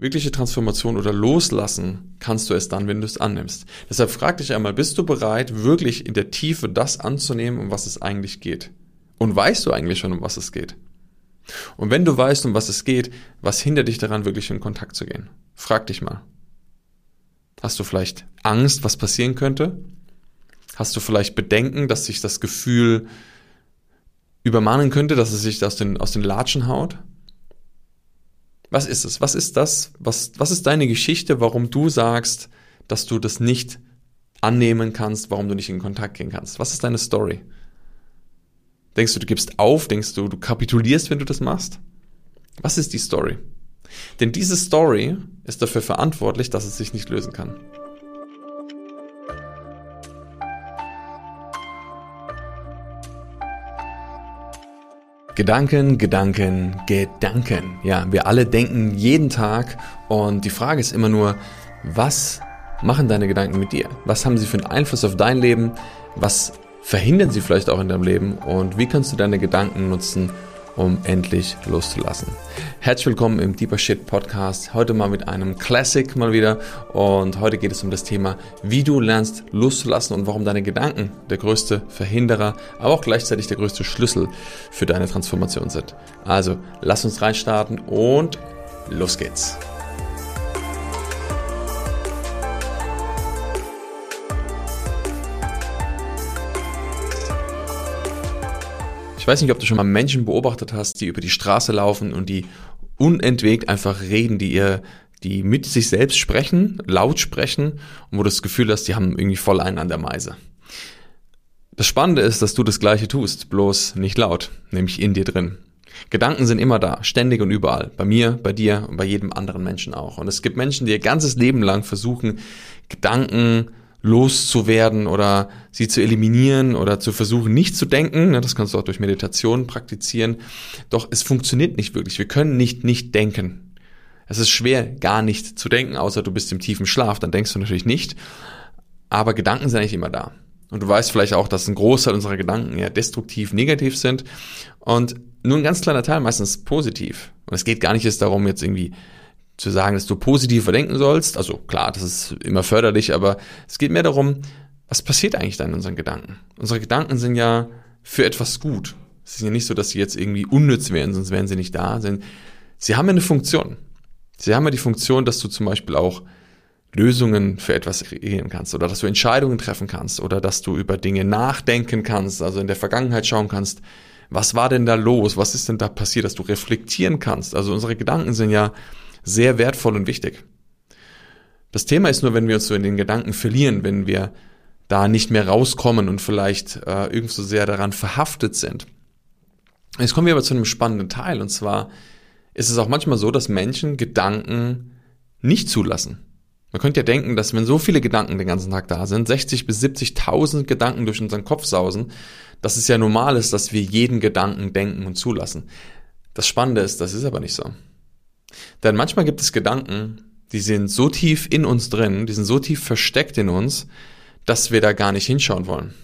Wirkliche Transformation oder loslassen kannst du es dann, wenn du es annimmst. Deshalb frag dich einmal, bist du bereit, wirklich in der Tiefe das anzunehmen, um was es eigentlich geht? Und weißt du eigentlich schon, um was es geht? Und wenn du weißt, um was es geht, was hindert dich daran, wirklich in Kontakt zu gehen? Frag dich mal. Hast du vielleicht Angst, was passieren könnte? Hast du vielleicht Bedenken, dass sich das Gefühl übermannen könnte, dass es sich aus den, aus den Latschen haut? Was ist es? Was ist das? Was, was ist deine Geschichte, warum du sagst, dass du das nicht annehmen kannst, warum du nicht in Kontakt gehen kannst? Was ist deine Story? Denkst du, du gibst auf? Denkst du, du kapitulierst, wenn du das machst? Was ist die Story? Denn diese Story ist dafür verantwortlich, dass es sich nicht lösen kann. Gedanken, Gedanken, Gedanken. Ja, wir alle denken jeden Tag und die Frage ist immer nur, was machen deine Gedanken mit dir? Was haben sie für einen Einfluss auf dein Leben? Was verhindern sie vielleicht auch in deinem Leben? Und wie kannst du deine Gedanken nutzen, um endlich loszulassen. Herzlich willkommen im Deeper Shit Podcast. Heute mal mit einem Classic mal wieder. Und heute geht es um das Thema, wie du lernst loszulassen und warum deine Gedanken der größte Verhinderer, aber auch gleichzeitig der größte Schlüssel für deine Transformation sind. Also, lass uns reinstarten und los geht's. Weiß nicht, ob du schon mal Menschen beobachtet hast, die über die Straße laufen und die unentwegt einfach reden, die ihr, die mit sich selbst sprechen, laut sprechen und wo du das Gefühl hast, die haben irgendwie voll einen an der Meise. Das Spannende ist, dass du das Gleiche tust, bloß nicht laut, nämlich in dir drin. Gedanken sind immer da, ständig und überall. Bei mir, bei dir und bei jedem anderen Menschen auch. Und es gibt Menschen, die ihr ganzes Leben lang versuchen, Gedanken loszuwerden oder sie zu eliminieren oder zu versuchen, nicht zu denken. Das kannst du auch durch Meditation praktizieren. Doch es funktioniert nicht wirklich. Wir können nicht nicht denken. Es ist schwer, gar nicht zu denken, außer du bist im tiefen Schlaf, dann denkst du natürlich nicht. Aber Gedanken sind eigentlich immer da. Und du weißt vielleicht auch, dass ein Großteil unserer Gedanken eher destruktiv, negativ sind. Und nur ein ganz kleiner Teil meistens positiv. Und es geht gar nicht jetzt darum, jetzt irgendwie zu sagen, dass du positiver denken sollst. Also klar, das ist immer förderlich, aber es geht mehr darum, was passiert eigentlich da in unseren Gedanken? Unsere Gedanken sind ja für etwas gut. Es ist ja nicht so, dass sie jetzt irgendwie unnütz wären, sonst wären sie nicht da. Sie haben ja eine Funktion. Sie haben ja die Funktion, dass du zum Beispiel auch Lösungen für etwas kreieren kannst oder dass du Entscheidungen treffen kannst oder dass du über Dinge nachdenken kannst, also in der Vergangenheit schauen kannst, was war denn da los, was ist denn da passiert, dass du reflektieren kannst. Also unsere Gedanken sind ja sehr wertvoll und wichtig. Das Thema ist nur, wenn wir uns so in den Gedanken verlieren, wenn wir da nicht mehr rauskommen und vielleicht äh, irgend so sehr daran verhaftet sind. Jetzt kommen wir aber zu einem spannenden Teil und zwar ist es auch manchmal so, dass Menschen Gedanken nicht zulassen. Man könnte ja denken, dass wenn so viele Gedanken den ganzen Tag da sind, 60 bis 70.000 Gedanken durch unseren Kopf sausen, dass es ja normal ist, dass wir jeden Gedanken denken und zulassen. Das Spannende ist, das ist aber nicht so. Denn manchmal gibt es Gedanken, die sind so tief in uns drin, die sind so tief versteckt in uns, dass wir da gar nicht hinschauen wollen.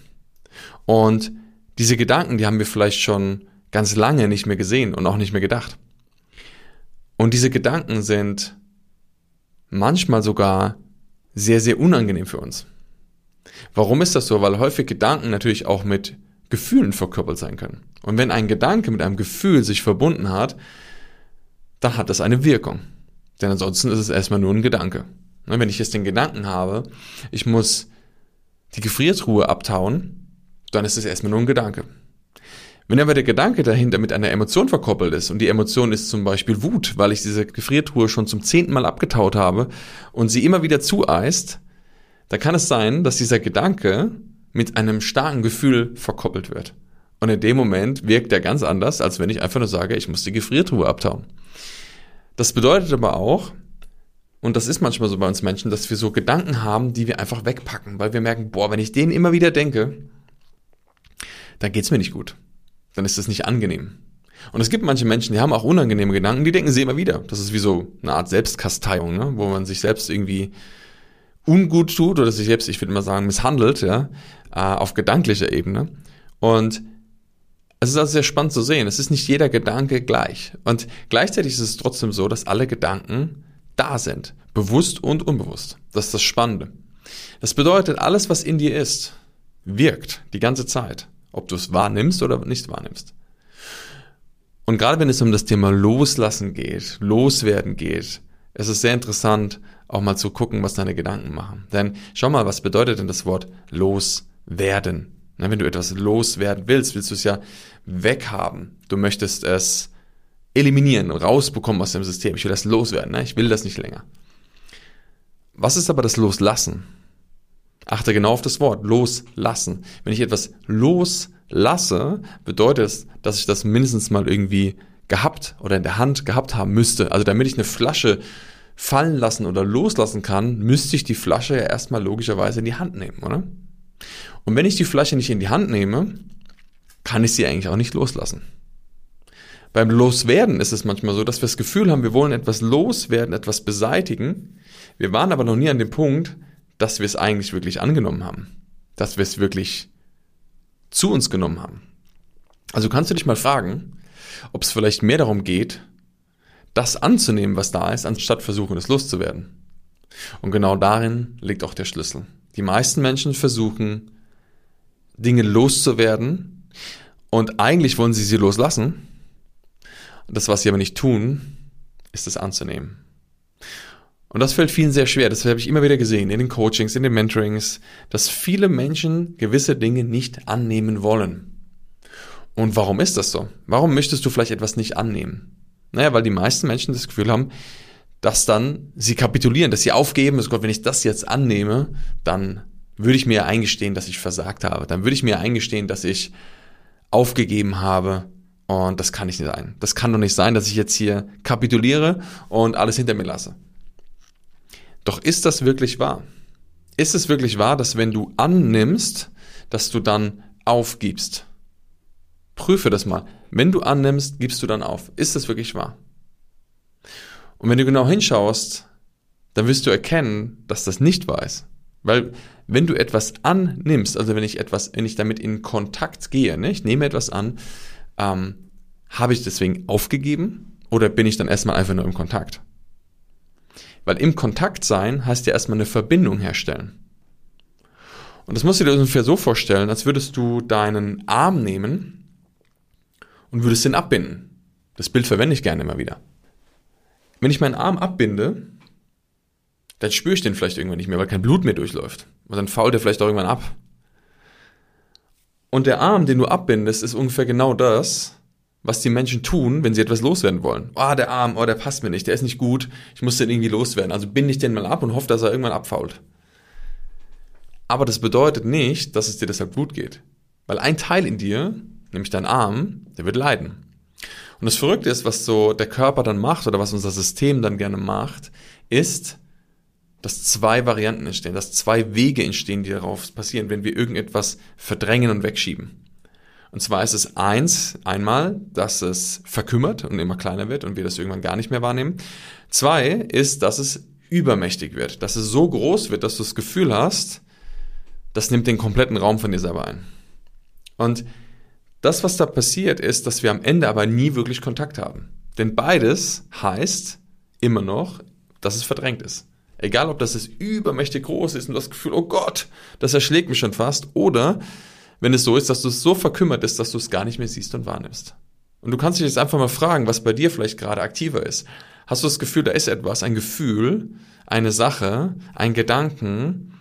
Und diese Gedanken, die haben wir vielleicht schon ganz lange nicht mehr gesehen und auch nicht mehr gedacht. Und diese Gedanken sind manchmal sogar sehr, sehr unangenehm für uns. Warum ist das so? Weil häufig Gedanken natürlich auch mit Gefühlen verkörpert sein können. Und wenn ein Gedanke mit einem Gefühl sich verbunden hat, dann hat das eine Wirkung. Denn ansonsten ist es erstmal nur ein Gedanke. Wenn ich jetzt den Gedanken habe, ich muss die Gefriertruhe abtauen, dann ist es erstmal nur ein Gedanke. Wenn aber der Gedanke dahinter mit einer Emotion verkoppelt ist und die Emotion ist zum Beispiel Wut, weil ich diese Gefriertruhe schon zum zehnten Mal abgetaut habe und sie immer wieder zueist, dann kann es sein, dass dieser Gedanke mit einem starken Gefühl verkoppelt wird. Und in dem Moment wirkt er ganz anders, als wenn ich einfach nur sage, ich muss die Gefriertruhe abtauen. Das bedeutet aber auch, und das ist manchmal so bei uns Menschen, dass wir so Gedanken haben, die wir einfach wegpacken, weil wir merken, boah, wenn ich denen immer wieder denke, dann geht's mir nicht gut. Dann ist das nicht angenehm. Und es gibt manche Menschen, die haben auch unangenehme Gedanken, die denken sie immer wieder. Das ist wie so eine Art Selbstkasteiung, ne? wo man sich selbst irgendwie ungut tut oder sich selbst, ich würde mal sagen, misshandelt, ja, äh, auf gedanklicher Ebene. Und es ist also sehr spannend zu sehen. Es ist nicht jeder Gedanke gleich. Und gleichzeitig ist es trotzdem so, dass alle Gedanken da sind. Bewusst und unbewusst. Das ist das Spannende. Das bedeutet, alles, was in dir ist, wirkt die ganze Zeit. Ob du es wahrnimmst oder nicht wahrnimmst. Und gerade wenn es um das Thema Loslassen geht, Loswerden geht, es ist sehr interessant, auch mal zu gucken, was deine Gedanken machen. Denn schau mal, was bedeutet denn das Wort loswerden? Na, wenn du etwas loswerden willst, willst du es ja weghaben. Du möchtest es eliminieren, rausbekommen aus dem System. Ich will das loswerden. Ne? Ich will das nicht länger. Was ist aber das Loslassen? Achte genau auf das Wort loslassen. Wenn ich etwas loslasse, bedeutet es, dass ich das mindestens mal irgendwie gehabt oder in der Hand gehabt haben müsste. Also damit ich eine Flasche fallen lassen oder loslassen kann, müsste ich die Flasche ja erstmal logischerweise in die Hand nehmen, oder? Und wenn ich die Flasche nicht in die Hand nehme, kann ich sie eigentlich auch nicht loslassen. Beim Loswerden ist es manchmal so, dass wir das Gefühl haben, wir wollen etwas loswerden, etwas beseitigen. Wir waren aber noch nie an dem Punkt, dass wir es eigentlich wirklich angenommen haben. Dass wir es wirklich zu uns genommen haben. Also kannst du dich mal fragen, ob es vielleicht mehr darum geht, das anzunehmen, was da ist, anstatt versuchen, es loszuwerden. Und genau darin liegt auch der Schlüssel. Die meisten Menschen versuchen, Dinge loszuwerden und eigentlich wollen sie sie loslassen. Das, was sie aber nicht tun, ist es anzunehmen. Und das fällt vielen sehr schwer. Das habe ich immer wieder gesehen in den Coachings, in den Mentorings, dass viele Menschen gewisse Dinge nicht annehmen wollen. Und warum ist das so? Warum möchtest du vielleicht etwas nicht annehmen? Naja, weil die meisten Menschen das Gefühl haben, dass dann sie kapitulieren, dass sie aufgeben, dass Gott, wenn ich das jetzt annehme, dann würde ich mir eingestehen, dass ich versagt habe. Dann würde ich mir eingestehen, dass ich aufgegeben habe. Und das kann nicht sein. Das kann doch nicht sein, dass ich jetzt hier kapituliere und alles hinter mir lasse. Doch ist das wirklich wahr? Ist es wirklich wahr, dass wenn du annimmst, dass du dann aufgibst? Prüfe das mal. Wenn du annimmst, gibst du dann auf. Ist das wirklich wahr? Und wenn du genau hinschaust, dann wirst du erkennen, dass das nicht wahr ist. Weil wenn du etwas annimmst, also wenn ich etwas, wenn ich damit in Kontakt gehe, ne, ich nehme etwas an, ähm, habe ich deswegen aufgegeben oder bin ich dann erstmal einfach nur im Kontakt? Weil im Kontakt sein heißt ja erstmal eine Verbindung herstellen. Und das musst du dir ungefähr so vorstellen, als würdest du deinen Arm nehmen und würdest den abbinden. Das Bild verwende ich gerne immer wieder. Wenn ich meinen Arm abbinde, dann spüre ich den vielleicht irgendwann nicht mehr, weil kein Blut mehr durchläuft. Und dann fault er vielleicht auch irgendwann ab. Und der Arm, den du abbindest, ist ungefähr genau das, was die Menschen tun, wenn sie etwas loswerden wollen. Ah, oh, der Arm, oh, der passt mir nicht, der ist nicht gut, ich muss den irgendwie loswerden. Also binde ich den mal ab und hoffe, dass er irgendwann abfault. Aber das bedeutet nicht, dass es dir deshalb gut geht. Weil ein Teil in dir, nämlich dein Arm, der wird leiden. Und das Verrückte ist, was so der Körper dann macht oder was unser System dann gerne macht, ist, dass zwei Varianten entstehen, dass zwei Wege entstehen, die darauf passieren, wenn wir irgendetwas verdrängen und wegschieben. Und zwar ist es eins, einmal, dass es verkümmert und immer kleiner wird und wir das irgendwann gar nicht mehr wahrnehmen. Zwei ist, dass es übermächtig wird, dass es so groß wird, dass du das Gefühl hast, das nimmt den kompletten Raum von dir selber ein. Und das, was da passiert, ist, dass wir am Ende aber nie wirklich Kontakt haben. Denn beides heißt immer noch, dass es verdrängt ist. Egal, ob das es übermächtig groß ist und das Gefühl, oh Gott, das erschlägt mich schon fast, oder wenn es so ist, dass du es so verkümmert ist, dass du es gar nicht mehr siehst und wahrnimmst. Und du kannst dich jetzt einfach mal fragen, was bei dir vielleicht gerade aktiver ist. Hast du das Gefühl, da ist etwas, ein Gefühl, eine Sache, ein Gedanken,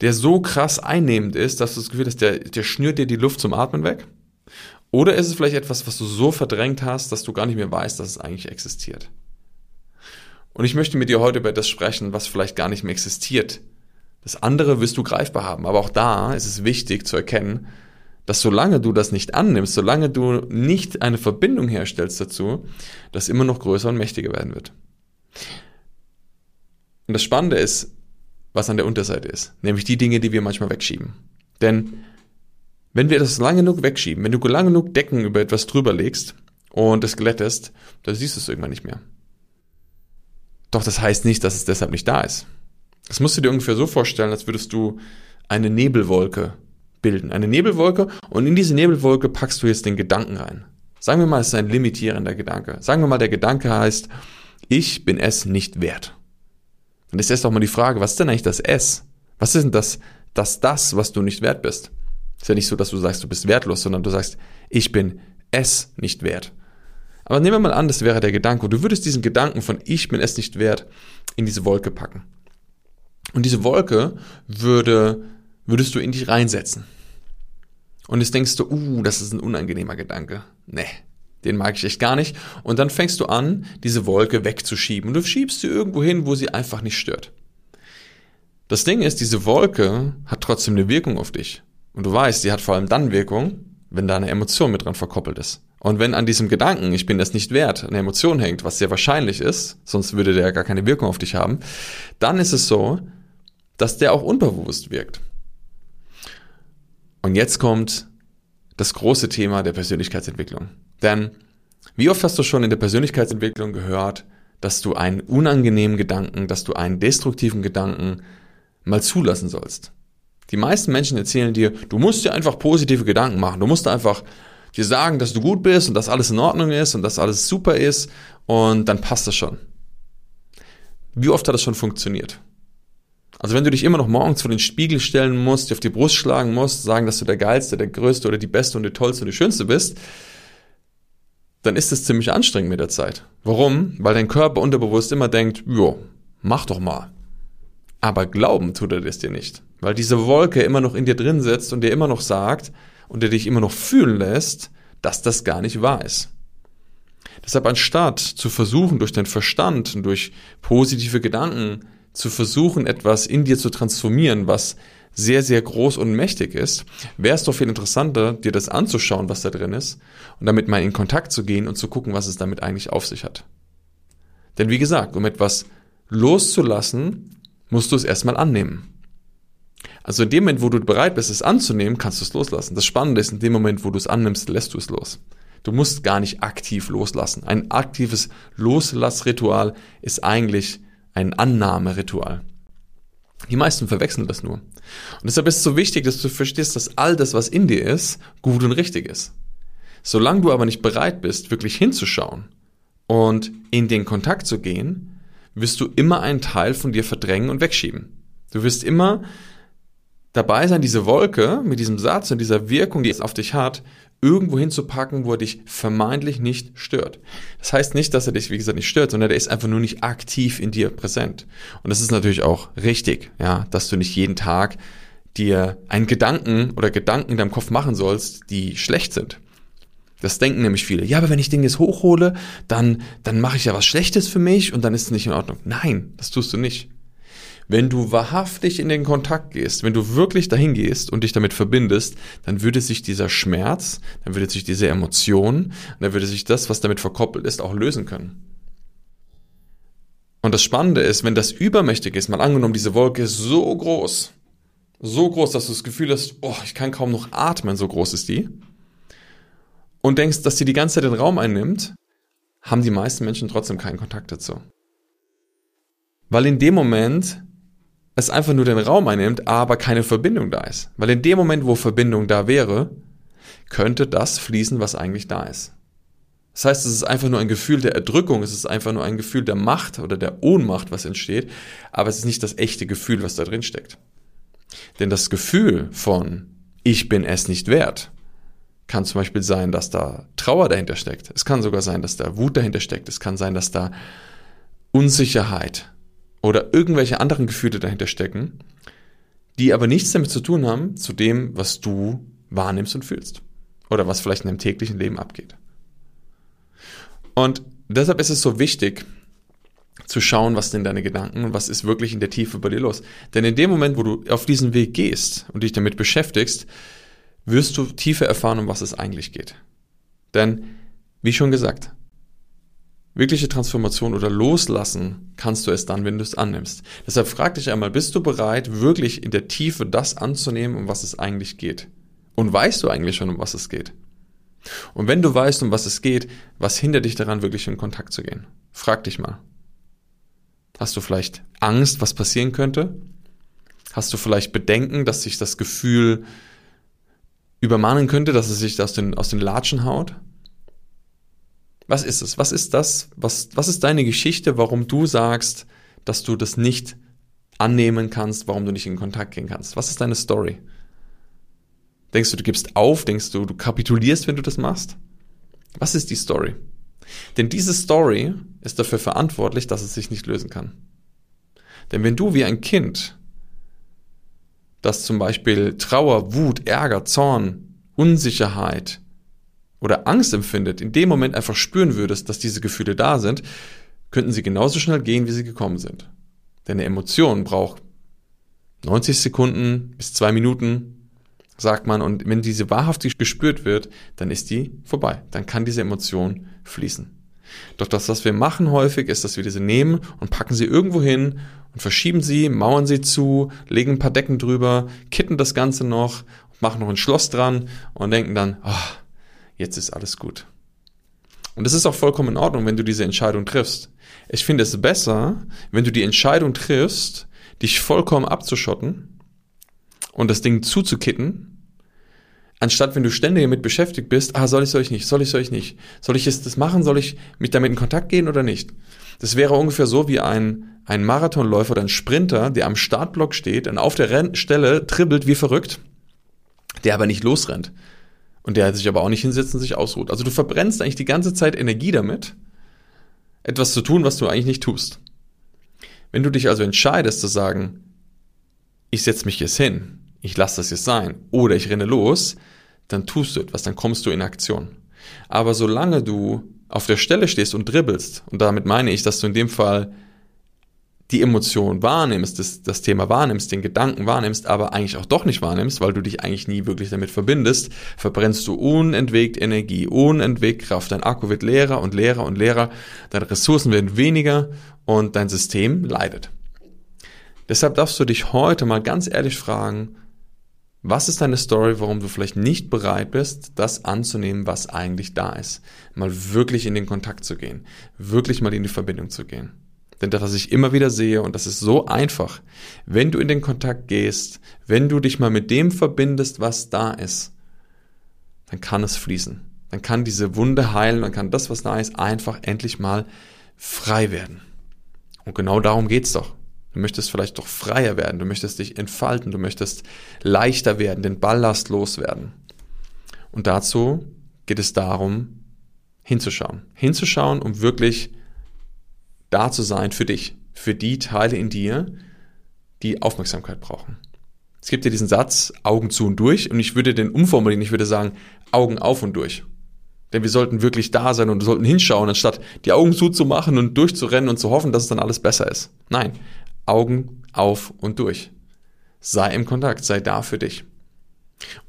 der so krass einnehmend ist, dass du das Gefühl hast, der, der schnürt dir die Luft zum Atmen weg? Oder ist es vielleicht etwas, was du so verdrängt hast, dass du gar nicht mehr weißt, dass es eigentlich existiert? Und ich möchte mit dir heute über das sprechen, was vielleicht gar nicht mehr existiert, das andere wirst du greifbar haben. Aber auch da ist es wichtig zu erkennen, dass solange du das nicht annimmst, solange du nicht eine Verbindung herstellst dazu, das immer noch größer und mächtiger werden wird. Und das Spannende ist, was an der Unterseite ist, nämlich die Dinge, die wir manchmal wegschieben. Denn wenn wir das lange genug wegschieben, wenn du lange genug Decken über etwas drüber legst und es glättest, dann siehst du es irgendwann nicht mehr. Doch das heißt nicht, dass es deshalb nicht da ist. Das musst du dir ungefähr so vorstellen, als würdest du eine Nebelwolke bilden. Eine Nebelwolke und in diese Nebelwolke packst du jetzt den Gedanken rein. Sagen wir mal, es ist ein limitierender Gedanke. Sagen wir mal, der Gedanke heißt, ich bin es nicht wert. dann ist erst auch mal die Frage, was ist denn eigentlich das S? Was ist denn das, das, das, was du nicht wert bist? Ist ja nicht so, dass du sagst, du bist wertlos, sondern du sagst, ich bin es nicht wert. Aber nehmen wir mal an, das wäre der Gedanke. Du würdest diesen Gedanken von ich bin es nicht wert in diese Wolke packen. Und diese Wolke würde, würdest du in dich reinsetzen. Und jetzt denkst du, uh, das ist ein unangenehmer Gedanke. Nee, den mag ich echt gar nicht. Und dann fängst du an, diese Wolke wegzuschieben. Und du schiebst sie irgendwo hin, wo sie einfach nicht stört. Das Ding ist, diese Wolke hat trotzdem eine Wirkung auf dich. Und du weißt, sie hat vor allem dann Wirkung, wenn da eine Emotion mit dran verkoppelt ist. Und wenn an diesem Gedanken, ich bin das nicht wert, eine Emotion hängt, was sehr wahrscheinlich ist, sonst würde der gar keine Wirkung auf dich haben, dann ist es so, dass der auch unbewusst wirkt. Und jetzt kommt das große Thema der Persönlichkeitsentwicklung. Denn wie oft hast du schon in der Persönlichkeitsentwicklung gehört, dass du einen unangenehmen Gedanken, dass du einen destruktiven Gedanken mal zulassen sollst? Die meisten Menschen erzählen dir, du musst dir einfach positive Gedanken machen. Du musst einfach dir sagen, dass du gut bist und dass alles in Ordnung ist und dass alles super ist und dann passt das schon. Wie oft hat das schon funktioniert? Also wenn du dich immer noch morgens vor den Spiegel stellen musst, dir auf die Brust schlagen musst, sagen, dass du der Geilste, der Größte oder die Beste und die Tollste und die Schönste bist, dann ist es ziemlich anstrengend mit der Zeit. Warum? Weil dein Körper unterbewusst immer denkt, jo, mach doch mal. Aber glauben tut er das dir nicht. Weil diese Wolke immer noch in dir drin sitzt und dir immer noch sagt und der dich immer noch fühlen lässt, dass das gar nicht wahr ist. Deshalb anstatt zu versuchen, durch deinen Verstand und durch positive Gedanken zu versuchen, etwas in dir zu transformieren, was sehr, sehr groß und mächtig ist, wäre es doch viel interessanter, dir das anzuschauen, was da drin ist und damit mal in Kontakt zu gehen und zu gucken, was es damit eigentlich auf sich hat. Denn wie gesagt, um etwas loszulassen, musst du es erstmal annehmen. Also in dem Moment, wo du bereit bist, es anzunehmen, kannst du es loslassen. Das Spannende ist, in dem Moment, wo du es annimmst, lässt du es los. Du musst gar nicht aktiv loslassen. Ein aktives Loslassritual ist eigentlich ein Annahmeritual. Die meisten verwechseln das nur. Und deshalb ist es so wichtig, dass du verstehst, dass all das, was in dir ist, gut und richtig ist. Solange du aber nicht bereit bist, wirklich hinzuschauen und in den Kontakt zu gehen, wirst du immer einen Teil von dir verdrängen und wegschieben. Du wirst immer dabei sein, diese Wolke mit diesem Satz und dieser Wirkung, die es auf dich hat, irgendwo hinzupacken, wo er dich vermeintlich nicht stört. Das heißt nicht, dass er dich, wie gesagt, nicht stört, sondern er ist einfach nur nicht aktiv in dir präsent. Und das ist natürlich auch richtig, ja, dass du nicht jeden Tag dir einen Gedanken oder Gedanken in deinem Kopf machen sollst, die schlecht sind. Das denken nämlich viele. Ja, aber wenn ich Dinge jetzt hochhole, dann, dann mache ich ja was Schlechtes für mich und dann ist es nicht in Ordnung. Nein, das tust du nicht. Wenn du wahrhaftig in den Kontakt gehst, wenn du wirklich dahin gehst und dich damit verbindest, dann würde sich dieser Schmerz, dann würde sich diese Emotion, dann würde sich das, was damit verkoppelt ist, auch lösen können. Und das Spannende ist, wenn das übermächtig ist, mal angenommen, diese Wolke ist so groß, so groß, dass du das Gefühl hast, oh, ich kann kaum noch atmen, so groß ist die, und denkst, dass sie die ganze Zeit den Raum einnimmt, haben die meisten Menschen trotzdem keinen Kontakt dazu. Weil in dem Moment es einfach nur den Raum einnimmt, aber keine Verbindung da ist. Weil in dem Moment, wo Verbindung da wäre, könnte das fließen, was eigentlich da ist. Das heißt, es ist einfach nur ein Gefühl der Erdrückung, es ist einfach nur ein Gefühl der Macht oder der Ohnmacht, was entsteht, aber es ist nicht das echte Gefühl, was da drin steckt. Denn das Gefühl von ich bin es nicht wert kann zum Beispiel sein, dass da Trauer dahinter steckt. Es kann sogar sein, dass da Wut dahinter steckt. Es kann sein, dass da Unsicherheit, oder irgendwelche anderen Gefühle dahinter stecken, die aber nichts damit zu tun haben, zu dem, was du wahrnimmst und fühlst. Oder was vielleicht in deinem täglichen Leben abgeht. Und deshalb ist es so wichtig, zu schauen, was sind deine Gedanken und was ist wirklich in der Tiefe bei dir los. Denn in dem Moment, wo du auf diesen Weg gehst und dich damit beschäftigst, wirst du tiefer erfahren, um was es eigentlich geht. Denn, wie schon gesagt, Wirkliche Transformation oder loslassen kannst du es dann, wenn du es annimmst. Deshalb frag dich einmal, bist du bereit, wirklich in der Tiefe das anzunehmen, um was es eigentlich geht? Und weißt du eigentlich schon, um was es geht? Und wenn du weißt, um was es geht, was hindert dich daran, wirklich in Kontakt zu gehen? Frag dich mal. Hast du vielleicht Angst, was passieren könnte? Hast du vielleicht Bedenken, dass sich das Gefühl übermannen könnte, dass es sich aus den, aus den Latschen haut? Was ist es? Was ist das? Was, was ist deine Geschichte, warum du sagst, dass du das nicht annehmen kannst, warum du nicht in Kontakt gehen kannst? Was ist deine Story? Denkst du, du gibst auf? Denkst du, du kapitulierst, wenn du das machst? Was ist die Story? Denn diese Story ist dafür verantwortlich, dass es sich nicht lösen kann. Denn wenn du wie ein Kind, das zum Beispiel Trauer, Wut, Ärger, Zorn, Unsicherheit oder Angst empfindet, in dem Moment einfach spüren würdest, dass diese Gefühle da sind, könnten sie genauso schnell gehen, wie sie gekommen sind. Denn eine Emotion braucht 90 Sekunden bis zwei Minuten, sagt man, und wenn diese wahrhaftig gespürt wird, dann ist die vorbei. Dann kann diese Emotion fließen. Doch das, was wir machen häufig, ist, dass wir diese nehmen und packen sie irgendwo hin und verschieben sie, mauern sie zu, legen ein paar Decken drüber, kitten das Ganze noch, machen noch ein Schloss dran und denken dann, oh, jetzt ist alles gut. Und es ist auch vollkommen in Ordnung, wenn du diese Entscheidung triffst. Ich finde es besser, wenn du die Entscheidung triffst, dich vollkommen abzuschotten und das Ding zuzukitten, anstatt wenn du ständig damit beschäftigt bist, ah, soll ich, soll ich nicht, soll ich, soll ich nicht, soll ich jetzt das machen, soll ich mich damit in Kontakt gehen oder nicht? Das wäre ungefähr so wie ein, ein Marathonläufer oder ein Sprinter, der am Startblock steht und auf der Rennstelle dribbelt wie verrückt, der aber nicht losrennt. Und der sich aber auch nicht hinsetzt und sich ausruht. Also du verbrennst eigentlich die ganze Zeit Energie damit, etwas zu tun, was du eigentlich nicht tust. Wenn du dich also entscheidest zu sagen, ich setze mich jetzt hin, ich lasse das jetzt sein oder ich renne los, dann tust du etwas, dann kommst du in Aktion. Aber solange du auf der Stelle stehst und dribbelst, und damit meine ich, dass du in dem Fall die Emotion wahrnimmst, das, das Thema wahrnimmst, den Gedanken wahrnimmst, aber eigentlich auch doch nicht wahrnimmst, weil du dich eigentlich nie wirklich damit verbindest, verbrennst du unentwegt Energie, unentwegt Kraft. Dein Akku wird leerer und leerer und leerer, deine Ressourcen werden weniger und dein System leidet. Deshalb darfst du dich heute mal ganz ehrlich fragen, was ist deine Story, warum du vielleicht nicht bereit bist, das anzunehmen, was eigentlich da ist? Mal wirklich in den Kontakt zu gehen, wirklich mal in die Verbindung zu gehen. Denn das, was ich immer wieder sehe, und das ist so einfach, wenn du in den Kontakt gehst, wenn du dich mal mit dem verbindest, was da ist, dann kann es fließen. Dann kann diese Wunde heilen, dann kann das, was da ist, einfach endlich mal frei werden. Und genau darum geht's doch. Du möchtest vielleicht doch freier werden, du möchtest dich entfalten, du möchtest leichter werden, den Ballast loswerden. Und dazu geht es darum, hinzuschauen. Hinzuschauen, um wirklich da zu sein für dich, für die Teile in dir, die Aufmerksamkeit brauchen. Es gibt ja diesen Satz, Augen zu und durch, und ich würde den umformulieren, ich würde sagen, Augen auf und durch. Denn wir sollten wirklich da sein und sollten hinschauen, anstatt die Augen zuzumachen und durchzurennen und zu hoffen, dass es dann alles besser ist. Nein, Augen auf und durch. Sei im Kontakt, sei da für dich.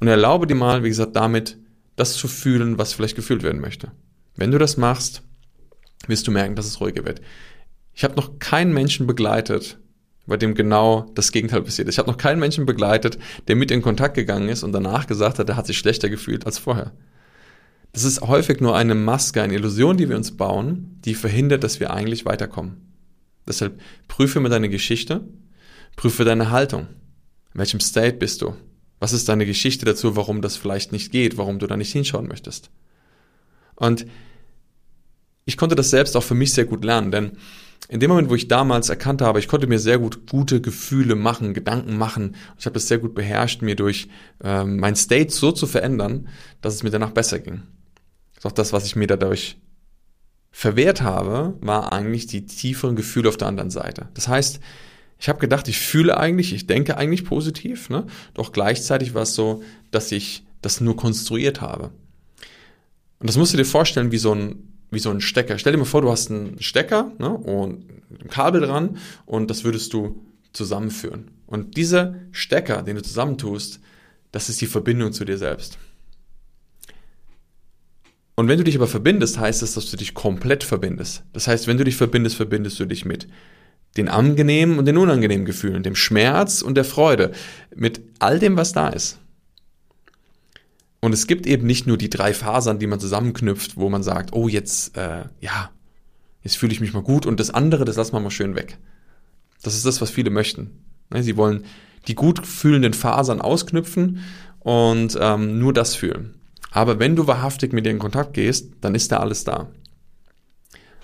Und erlaube dir mal, wie gesagt, damit das zu fühlen, was vielleicht gefühlt werden möchte. Wenn du das machst, wirst du merken, dass es ruhiger wird. Ich habe noch keinen Menschen begleitet, bei dem genau das Gegenteil passiert ist. Ich habe noch keinen Menschen begleitet, der mit in Kontakt gegangen ist und danach gesagt hat, er hat sich schlechter gefühlt als vorher. Das ist häufig nur eine Maske, eine Illusion, die wir uns bauen, die verhindert, dass wir eigentlich weiterkommen. Deshalb prüfe mal deine Geschichte, prüfe deine Haltung. In welchem State bist du? Was ist deine Geschichte dazu, warum das vielleicht nicht geht, warum du da nicht hinschauen möchtest? Und ich konnte das selbst auch für mich sehr gut lernen, denn in dem Moment, wo ich damals erkannt habe, ich konnte mir sehr gut gute Gefühle machen, Gedanken machen, ich habe das sehr gut beherrscht, mir durch ähm, mein State so zu verändern, dass es mir danach besser ging. Auch das, was ich mir dadurch verwehrt habe, war eigentlich die tieferen Gefühle auf der anderen Seite. Das heißt, ich habe gedacht, ich fühle eigentlich, ich denke eigentlich positiv, ne? doch gleichzeitig war es so, dass ich das nur konstruiert habe. Und das musst du dir vorstellen wie so ein, wie so ein Stecker. Stell dir mal vor, du hast einen Stecker ne? und ein Kabel dran und das würdest du zusammenführen. Und dieser Stecker, den du zusammentust, das ist die Verbindung zu dir selbst. Und wenn du dich aber verbindest, heißt es, dass du dich komplett verbindest. Das heißt, wenn du dich verbindest, verbindest du dich mit den angenehmen und den unangenehmen Gefühlen, dem Schmerz und der Freude, mit all dem, was da ist. Und es gibt eben nicht nur die drei Fasern, die man zusammenknüpft, wo man sagt, oh, jetzt, äh, ja, jetzt fühle ich mich mal gut und das andere, das lassen wir mal schön weg. Das ist das, was viele möchten. Ne, sie wollen die gut fühlenden Fasern ausknüpfen und ähm, nur das fühlen. Aber wenn du wahrhaftig mit dir in Kontakt gehst, dann ist da alles da.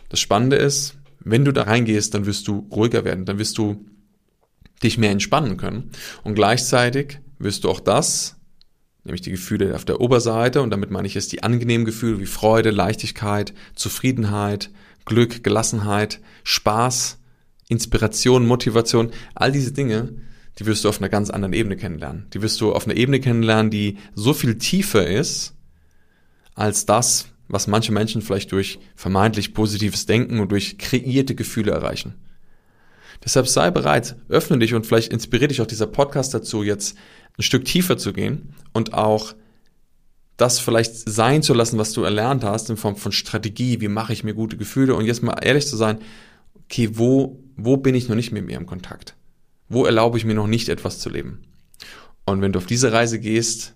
Das Spannende ist, Wenn du da reingehst, dann wirst du ruhiger werden, dann wirst du dich mehr entspannen können. Und gleichzeitig wirst du auch das, nämlich die Gefühle auf der Oberseite, und damit meine ich jetzt die angenehmen Gefühle wie Freude, Leichtigkeit, Zufriedenheit, Glück, Gelassenheit, Spaß, Inspiration, Motivation, all diese Dinge, die wirst du auf einer ganz anderen Ebene kennenlernen. Die wirst du auf einer Ebene kennenlernen, die so viel tiefer ist, als das, was manche Menschen vielleicht durch vermeintlich positives Denken und durch kreierte Gefühle erreichen. Deshalb sei bereit, öffne dich und vielleicht inspiriert dich auch dieser Podcast dazu, jetzt ein Stück tiefer zu gehen und auch das vielleicht sein zu lassen, was du erlernt hast in Form von Strategie, wie mache ich mir gute Gefühle und jetzt mal ehrlich zu sein, okay, wo, wo bin ich noch nicht mit mir im Kontakt? Wo erlaube ich mir noch nicht etwas zu leben? Und wenn du auf diese Reise gehst,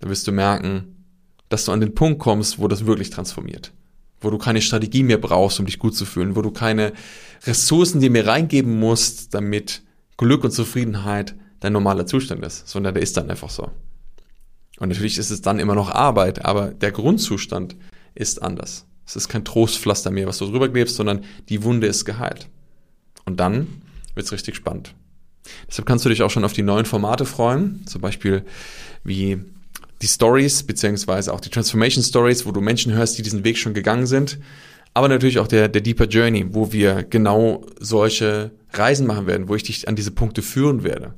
dann wirst du merken, dass du an den Punkt kommst, wo das wirklich transformiert. Wo du keine Strategie mehr brauchst, um dich gut zu fühlen, wo du keine Ressourcen dir mehr reingeben musst, damit Glück und Zufriedenheit dein normaler Zustand ist, sondern der ist dann einfach so. Und natürlich ist es dann immer noch Arbeit, aber der Grundzustand ist anders. Es ist kein Trostpflaster mehr, was du drüber klebst, sondern die Wunde ist geheilt. Und dann wird's richtig spannend. Deshalb kannst du dich auch schon auf die neuen Formate freuen, zum Beispiel wie die Stories, beziehungsweise auch die Transformation Stories, wo du Menschen hörst, die diesen Weg schon gegangen sind. Aber natürlich auch der, der Deeper Journey, wo wir genau solche Reisen machen werden, wo ich dich an diese Punkte führen werde.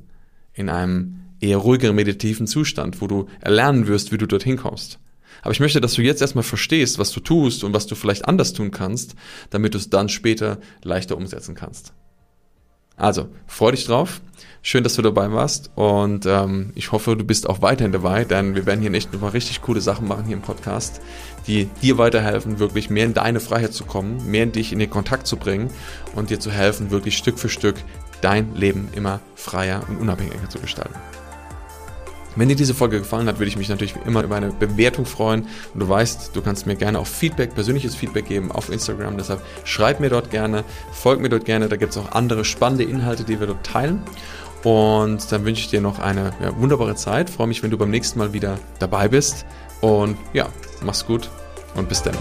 In einem eher ruhigeren meditativen Zustand, wo du erlernen wirst, wie du dorthin kommst. Aber ich möchte, dass du jetzt erstmal verstehst, was du tust und was du vielleicht anders tun kannst, damit du es dann später leichter umsetzen kannst. Also, freu dich drauf. Schön, dass du dabei warst und ähm, ich hoffe, du bist auch weiterhin dabei, denn wir werden hier echt nochmal richtig coole Sachen machen hier im Podcast, die dir weiterhelfen, wirklich mehr in deine Freiheit zu kommen, mehr in dich in den Kontakt zu bringen und dir zu helfen, wirklich Stück für Stück dein Leben immer freier und unabhängiger zu gestalten. Wenn dir diese Folge gefallen hat, würde ich mich natürlich immer über eine Bewertung freuen. Und du weißt, du kannst mir gerne auch Feedback, persönliches Feedback geben auf Instagram. Deshalb schreib mir dort gerne, folg mir dort gerne. Da gibt es auch andere spannende Inhalte, die wir dort teilen. Und dann wünsche ich dir noch eine ja, wunderbare Zeit. Freue mich, wenn du beim nächsten Mal wieder dabei bist. Und ja, mach's gut und bis dann.